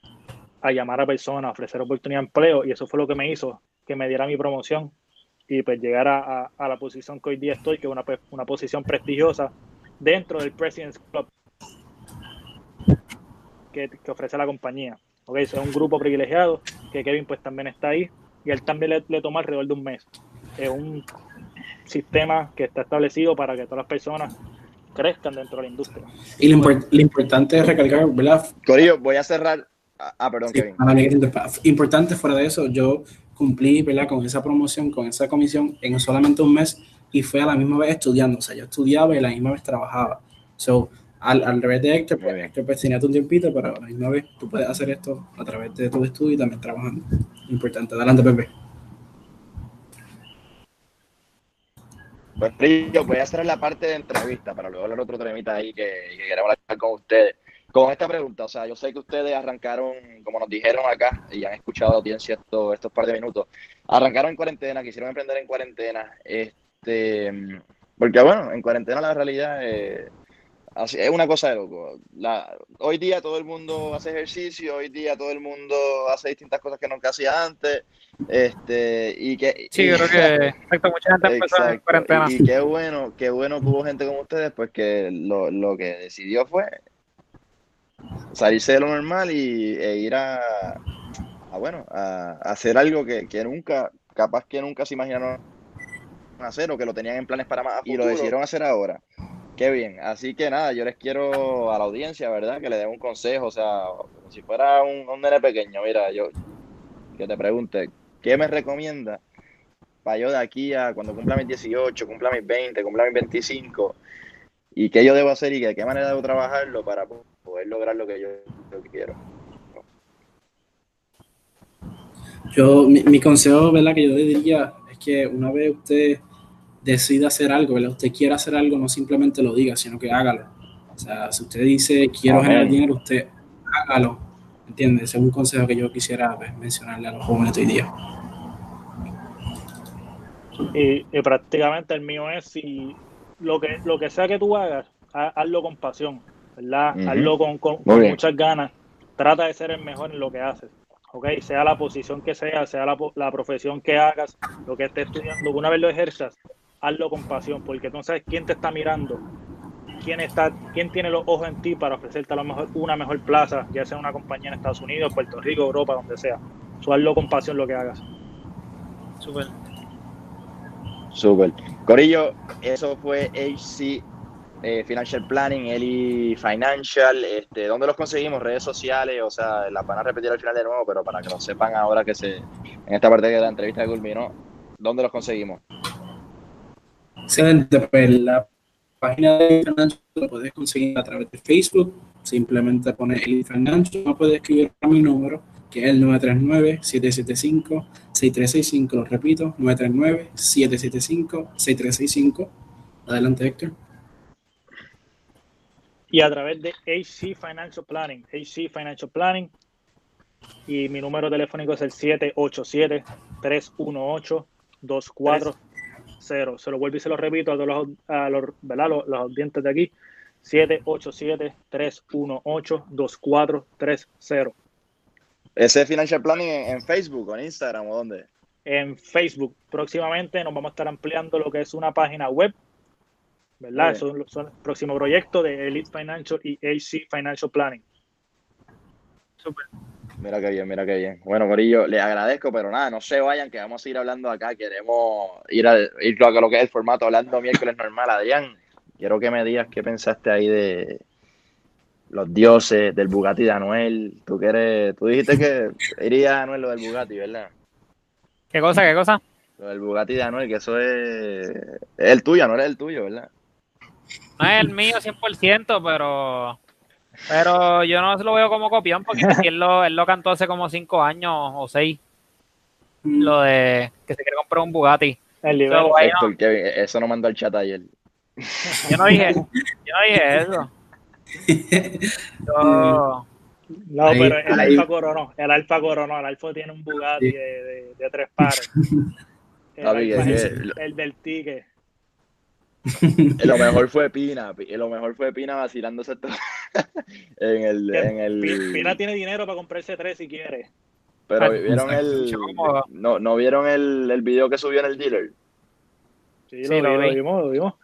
a llamar a personas, a ofrecer oportunidad de empleo y eso fue lo que me hizo que me diera mi promoción y pues llegar a, la posición que hoy día estoy, que es una, pues, una posición prestigiosa dentro del President's Club que, ofrece la compañía. Ok, es un grupo privilegiado que Kevin pues también está ahí y él también le, le toma alrededor de un mes. Es un, sistema que está establecido para que todas las personas crezcan dentro de la industria. Y lo, importante es recalcar, ¿verdad? Corillo, voy a cerrar. Ah, perdón, Kevin. Importante fuera de eso, yo cumplí, ¿verdad? Con esa promoción, con esa comisión en solamente un mes y fue a la misma vez estudiando. O sea, yo estudiaba y a la misma vez trabajaba. So, al, al revés de Héctor, pues, Héctor pues, tenía un tiempito, pero a la misma vez tú puedes hacer esto a través de tu estudio y también trabajando. Importante. Adelante, Pepe. Pues yo voy a hacer la parte de entrevista para luego hablar otro temita ahí que, queremos hablar con ustedes. Con esta pregunta, o sea, yo sé que ustedes arrancaron, como nos dijeron acá, y han escuchado audiencia estos, estos par de minutos, arrancaron en cuarentena, quisieron emprender en cuarentena, este, porque bueno, en cuarentena la realidad eh, es una cosa de loco. La, hoy día todo el mundo hace ejercicio, hoy día todo el mundo hace distintas cosas que nunca hacía antes. Este, y que, sí, creo que mucha gente empezó en cuarentena. Y qué bueno, qué bueno que hubo gente como ustedes, pues que lo, lo que decidió fue salirse de lo normal y, e ir a, bueno, a, hacer algo que, nunca, capaz que nunca se imaginaron hacer o que lo tenían en planes para más y lo decidieron hacer ahora. Qué bien. Así que nada, yo les quiero a la audiencia, ¿verdad? Que le den un consejo, o sea, si fuera un, un nene pequeño, mira, yo que te pregunte, ¿qué me recomienda para yo de aquí a cuando cumpla mis 18, cumpla mis 20, cumpla mis 25? ¿Y qué yo debo hacer y de qué manera debo trabajarlo para poder lograr lo que yo, quiero? Yo, mi, consejo, ¿verdad? Que yo le diría es que una vez usted decida hacer algo, ¿verdad? Usted quiera hacer algo, no simplemente lo diga, sino que hágalo. O sea, si usted dice quiero generar dinero, usted hágalo. ¿Entiendes? Ese es un consejo que yo quisiera pues, mencionarle a los jóvenes de hoy día. Y, prácticamente el mío es si lo que, lo que sea que tú hagas, hazlo con pasión, ¿verdad? Hazlo con, muchas ganas. Trata de ser el mejor en lo que haces. ¿ok? Sea la posición que sea, sea la, la profesión que hagas, lo que estés estudiando, una vez lo ejerzas, hazlo con pasión, porque tú no sabes quién te está mirando, quién está, quién tiene los ojos en ti para ofrecerte a lo mejor una mejor plaza, ya sea una compañía en Estados Unidos, Puerto Rico, Europa, donde sea. So, hazlo con pasión lo que hagas. Súper. Súper. Corillo, eso fue HC eh, Financial Planning, Eli Financial. Este, ¿Dónde los conseguimos? Redes sociales, o sea, las van a repetir al final de nuevo, pero para que lo sepan ahora que se, en esta parte de la entrevista que culminó, ¿dónde los conseguimos? Excelente, pues la página de Financial lo puedes conseguir a través de Facebook. Simplemente pones el Financial, no puedes escribir a mi número, que es el 939-775-6365. Lo repito, 939-775-6365. Adelante, Héctor. Y a través de HC Financial Planning, HC Financial Planning. Y mi número telefónico es el 787 318 24 cero. Se lo vuelvo y se lo repito a todos los, a los, ¿verdad? los, los audientes de aquí. 787-318-2430. ¿Ese Financial Planning en, Facebook o en Instagram o dónde? En Facebook. Próximamente nos vamos a estar ampliando lo que es una página web. ¿Verdad? Son, son el próximo proyecto de Elite Financial y AC Financial Planning. Super. Mira qué bien, mira qué bien. Bueno, Corillo, les agradezco, pero nada, no se vayan, que vamos a ir hablando acá. Queremos ir a, ir a lo que es el formato, hablando miércoles normal. Adrián, quiero que me digas qué pensaste ahí de los dioses, del Bugatti de Anuel. Tú, que tú dijiste que iría a Anuel lo del Bugatti, ¿verdad? ¿Qué cosa, qué cosa? Lo del Bugatti de Anuel, que eso es, es el tuyo, no es el tuyo, ¿verdad? No es el mío 100%, pero pero yo no lo veo como copión porque él lo, él lo cantó hace como cinco años o seis. Mm. Lo de que se quiere comprar un Bugatti. El eso no mandó el chat ayer. Yo no dije, yo no dije eso. no, pero el Alfa coronó, el Alfa coronó, el Alfa tiene un Bugatti de, de, tres pares. El, el del ticket. lo mejor fue Pina, lo mejor fue Pina vacilándose todo en el, en el... Pina tiene dinero para comprarse tres si quiere. Pero ah, vieron el no, no vieron el, el video que subió en el dealer. Sí, lo, vimos, lo vimos.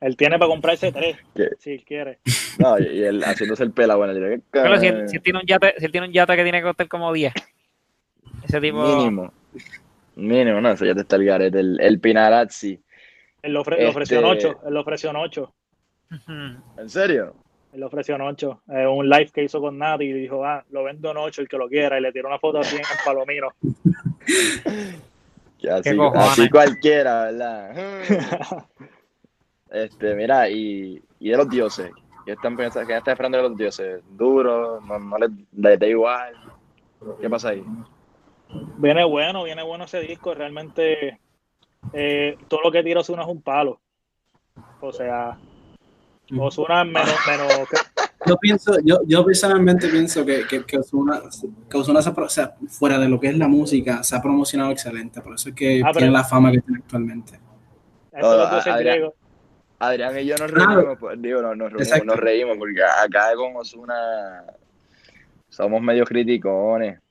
Él tiene para comprarse tres, si quiere. No, y, él haciéndose el pela, bueno, Pero si, él, si tiene un yate, si él tiene un yate que tiene que costar como 10. Ese tipo. Mínimo. Mínimo, no, eso ya te está el garete. El, el Pinarazzi él lo, ofreció en 8. Él lo ofreció en 8. ¿En serio? Él lo ofreció en 8. Eh, un live que hizo con Nati y dijo, ah, lo vendo en 8 el que lo quiera. Y le tiró una foto así en palomino. así, así cualquiera, ¿verdad? este, mira, y, y de los dioses. ¿Qué están pensando? ¿Qué están esperando de los dioses? ¿Duro? ¿No, no les, les da igual? ¿Qué pasa ahí? Viene bueno, viene bueno ese disco. Realmente eh, todo lo que tira Osuna es un palo. O sea, Osuna menos, menos Yo pienso, yo, yo personalmente pienso que, que, que Osuna, que Osuna se, o sea, fuera de lo que es la música, se ha promocionado excelente. Por eso es que ah, tiene la fama que tiene actualmente. Eso es Adrián, Adrián, y yo nos reímos, pues, digo, nos, nos, reímos, nos, reímos, porque acá con Osuna somos medio criticones.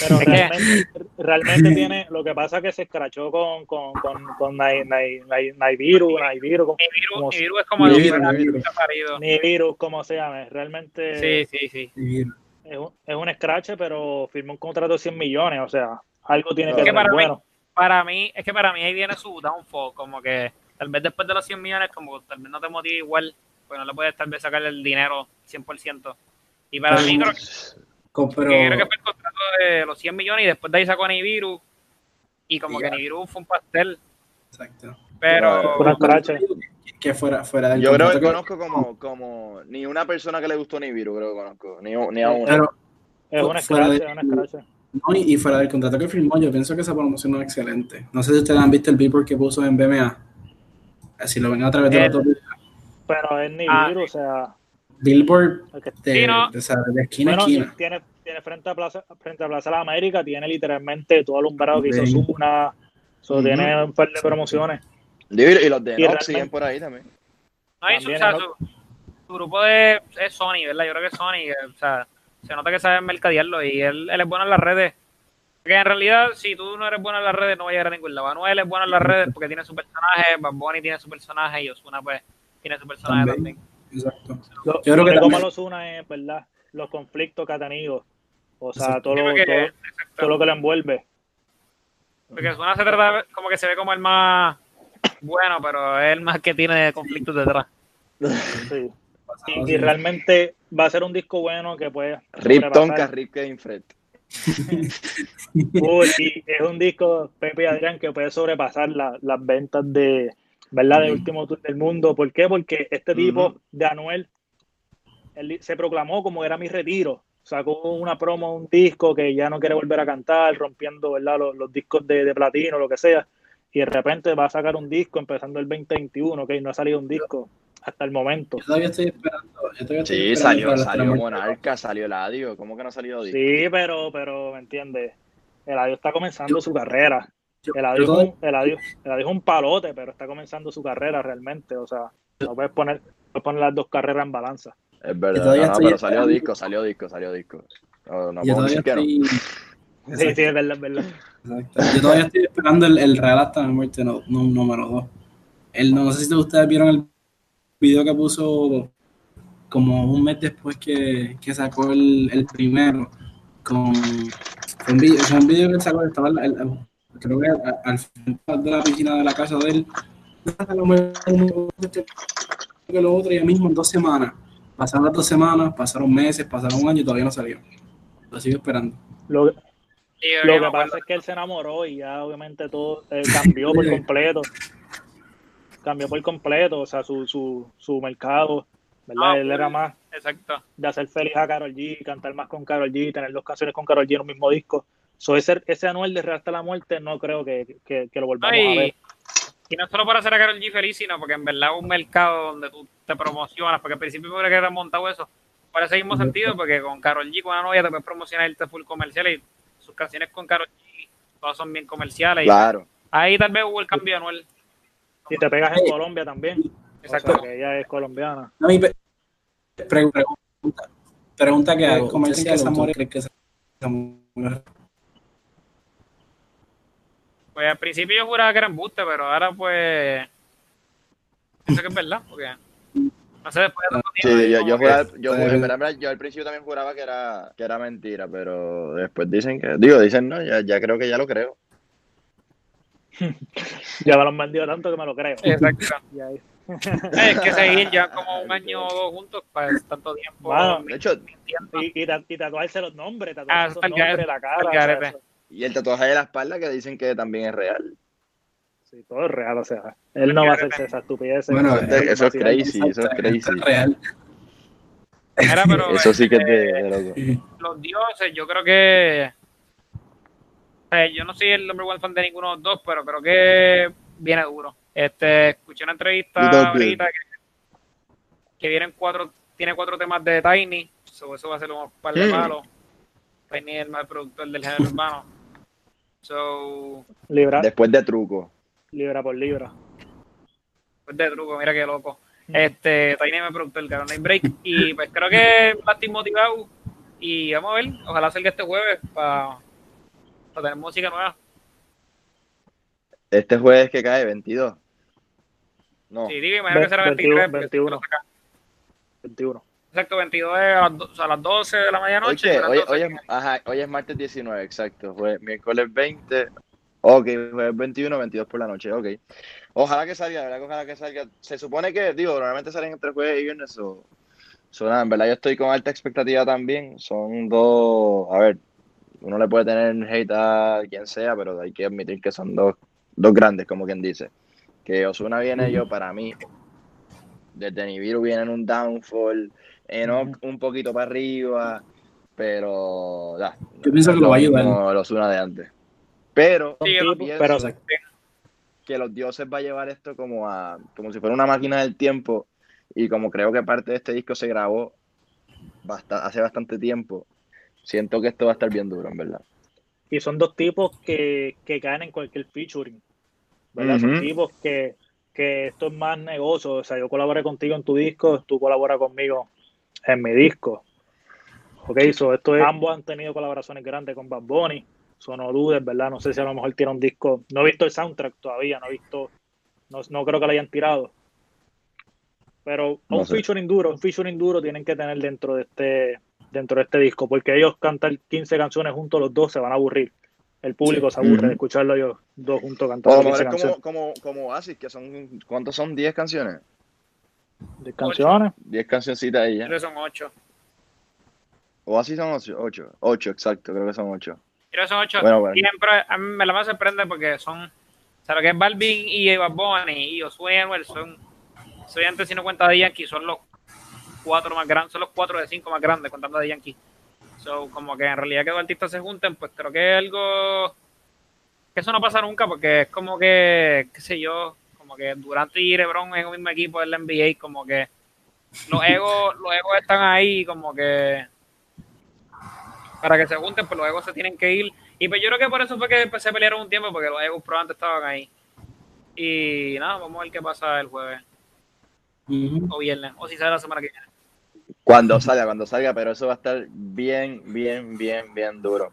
Pero realmente, realmente tiene, lo que pasa es que se escrachó con, con, con, con Naiviru, Naiviru. Nibiru es como el Nibiru, como se llame. Realmente. Sí, sí, sí. Es un, es un scratch, pero firmó un contrato de 100 millones, o sea, algo tiene que ser bueno. para mí, es que para mí ahí viene su downfall, como que tal vez después de los 100 millones, como tal vez no te motiva igual, pues no le puedes tal vez sacar el dinero 100%. Y para mí creo que, creo que fue el contrato de los 100 millones y después de ahí sacó a Nibiru y como que Nibiru fue un pastel. Exacto. Pero... que fuera, fuera del Yo creo que conozco como, como ni una persona que le gustó Nibiru, creo que conozco, ni, ni a uno. Pero, es una escrache, es una escrache. No, y, fuera del contrato que firmó, yo pienso que esa promoción es excelente. No sé si ustedes han visto el billboard que puso en BMA. Si lo ven a través de la autopista. Pero es Nibiru, ah, o sea Billboard de, de, esquina a esquina. Tiene, tiene frente a Plaza, frente a Plaza de la América, tiene literalmente todo alumbrado que hizo Zuna, so, tiene un par de promociones. Y los de Nox siguen por ahí también. No, hay su, su, grupo de, es Sony, ¿verdad? Yo creo que es Sony, o sea, se nota que sabe mercadearlo y él, él es bueno en las redes. Porque en realidad, si tú no eres bueno en las redes, no va a llegar a ningún lado. Manuel es bueno en las redes porque tiene su personaje, Bad Bunny tiene su personaje y Osuna pues tiene su personaje también. Exacto. Lo, Yo creo que como los una es, ¿verdad? Los conflictos que ha tenido. O sea, todo, lo, todo, lo que le envuelve. Porque Zuna se trata como que se ve como el más bueno, pero es el más que tiene conflictos detrás. Sí. Y, realmente va a ser un disco bueno que puede. Rip Tonka, Rip Kevin Fred. Uy, y es un disco, Pepe y Adrián, que puede sobrepasar las ventas de, ¿verdad? De último tour del mundo. ¿Por qué? Porque este tipo de Anuel él se proclamó como era mi retiro. Sacó una promo, un disco que ya no quiere volver a cantar, rompiendo ¿verdad? Los, discos de, de, platino, lo que sea. Y de repente va a sacar un disco empezando el 2021, que no ha salido un disco hasta el momento. Yo todavía estoy esperando. sí, salió, salió Monarca, salió Eladio. ¿Cómo que no ha salido disco? Sí, pero, pero, ¿me entiendes? Eladio está comenzando su carrera. El adiós, es un palote, pero está comenzando su carrera realmente. O sea, no puedes poner, puedes poner las dos carreras en balanza. Es verdad, pero salió disco, salió disco, salió disco. No, yo todavía estoy... Sí, sí, es verdad, es verdad. Yo todavía estoy esperando el, el Real hasta mi muerte no, no, número 2. El, no sé si ustedes vieron el video que puso como un mes después que, que sacó el, el primero. Con, un video, un video que sacó, estaba el, el, creo que al final de la piscina de la casa de él, que lo otro ya mismo en dos semanas. Pasaron las dos semanas, pasaron meses, pasaron un año y todavía no salió. Lo sigo esperando. Lo, lo que pasa es que él se enamoró y ya obviamente todo eh, cambió por completo. cambió por completo, o sea, su, su, su mercado, ¿verdad? Ah, él era más exacto. de hacer feliz a Carol G, cantar más con Carol G, tener dos canciones con Carol G en un mismo disco. So, ese, ese anual de Real hasta la muerte no creo que, que, lo volvamos a ver. Y no solo para hacer a Carol G feliz, sino porque en verdad es un mercado donde tú te promocionas, porque al principio me hubiera que haber montado eso. Por ese mismo sentido, porque con Carol G, con una novia, te puedes promocionar el full comercial y sus canciones con Carol G todas son bien comerciales. Claro. ahí tal vez hubo el cambio anual. Y te pegas en Colombia también. Exacto. que ella es colombiana. No, pregunta, pregunta que hago. ¿Cómo dicen que esa mujer que esa mujer pues al principio yo juraba que era embuste, pero ahora pues. Pienso que es verdad, porque. No sé, después de Sí, yo, yo, juraba, yo, yo, al principio también juraba que era, que era mentira, pero después dicen que. Digo, dicen no, ya, ya creo que ya lo creo. ya me lo han vendido tanto que me lo creo. Exacto. es que seguir ya como un año o dos juntos para tanto tiempo. Bueno, de hecho, y, y, y, tatuarse los nombres, tatuarse ah, los nombres, la cara. Y el tatuaje de la espalda que dicen que también es real. Sí, todo es real, o sea, él no va a hacerse esa estupidez. Bueno, eso es crazy, eso es crazy. real. eso sí que es de, loco. Los dioses, yo creo que. yo no soy el number one fan de ninguno de los dos, pero creo que viene duro. Este, escuché una entrevista ahorita que, que vienen cuatro, tiene cuatro temas de Tiny, eso va a ser un par de palos. Tiny es el más productor del género urbano. So, libra. Después de truco. Libra por libra. Después de truco, mira qué loco. Este, Tiny me preguntó el Carol Night Break. Y pues creo que va a estar motivado. Y vamos a ver, ojalá salga este jueves para para tener música nueva. Este jueves que cae, 22. No. Sí, digo, imagino que será 23. 21. 21. Exacto, 22 es a las, do- o sea, a las 12 de la medianoche. Oye, hoy, 12 hoy es, ajá, hoy es martes 19, exacto. Fue miércoles 20. Ok, jueves 21, 22 por la noche, ok. Ojalá que salga, verdad ojalá que salga. Se supone que, digo, normalmente salen entre jueves y viernes. O, so, nada, en verdad yo estoy con alta expectativa también. Son dos, a ver, uno le puede tener hate a quien sea, pero hay que admitir que son dos, dos grandes, como quien dice. Que Osuna viene yo, para mí, desde Nibiru viene en un downfall, Enoch un poquito para arriba, pero ya, Yo pienso que lo va a ayudar. como los una de antes. Pero Sí, yo pero que los dioses va a llevar esto como a como si fuera una máquina del tiempo y como creo que parte de este disco se grabó hace bastante tiempo, siento que esto va a estar bien duro, en verdad. y son dos tipos que, que caen en cualquier featuring. ¿verdad? Son tipos que, que esto es más negocio. O sea, yo colaboré contigo en tu disco, tú colaboras conmigo en mi disco. Ok, so esto es, ambos han tenido colaboraciones grandes con Bad Bunny. So no dudes, ¿verdad? No sé si a lo mejor tiene un disco. No he visto el soundtrack todavía, no he visto. No, no creo que lo hayan tirado. Pero No un sé. featuring duro, un featuring duro tienen que tener dentro de este dentro de este disco, porque ellos cantan 15 canciones juntos, los dos se van a aburrir. El público se aburre de escucharlo ellos dos juntos cantando lo 15 mejor es canciones. como, como, como Oasis, que son, ¿cuántos son? ¿10 canciones? De canciones. 10 cancioncitas ahí ya. Creo que son 8. Oasis son 8, 8, 8, exacto, creo que son 8. Creo que son 8. Bueno, bueno. Siempre, a mí me la más sorprende porque son. O sea, lo que es Balvin y Bad Bunny y Josué Anuel son. Soy antes si no cuenta de Yankee, son los cuatro más grandes, son los cuatro de cinco más grandes contando de Yankee. So, como que en realidad que dos artistas se junten, pues creo que es algo que eso no pasa nunca porque es como que, qué sé yo, como que Durant y LeBron en un mismo equipo del NBA, como que los egos, los egos están ahí, como que para que se junten, pues los egos se tienen que ir. Y pues yo creo que por eso fue que se pelearon un tiempo, porque los egos probablemente estaban ahí. Y nada, vamos a ver qué pasa el jueves o viernes, o si sale la semana que viene. Cuando salga, cuando salga, pero eso va a estar bien, bien, bien, bien duro.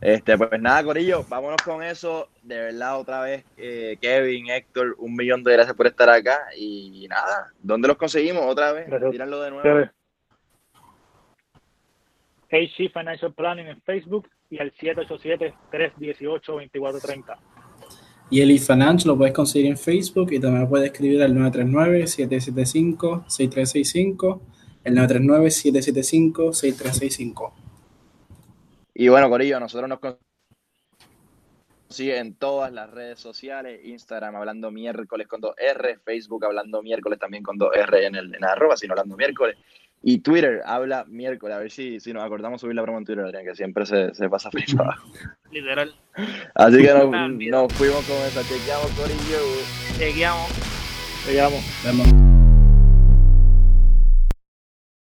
Este, pues nada, Corillo, vámonos con eso. De verdad, otra vez, eh, Kevin, Héctor, un millón de gracias por estar acá. Y nada, ¿dónde los conseguimos otra vez? Tíranlo de nuevo. HG Financial Planning en Facebook y al 787-318-2430. Y el Financial lo puedes conseguir en Facebook y también lo puedes escribir al 939-775-6365, el 939-775-6365. Y bueno, Corillo, nosotros nos consiguen en todas las redes sociales, Instagram hablando miércoles con 2R, Facebook hablando miércoles también con 2R en el en arroba, sino hablando miércoles. Y Twitter habla miércoles, a ver si, si nos acordamos subir la promo en Twitter, Adrián, que siempre se, se pasa para abajo. Literal. Así que nos, olvidó. nos fuimos con esa. Chequeamos, Corillo. Seguíamos. Te llamo. Vemos.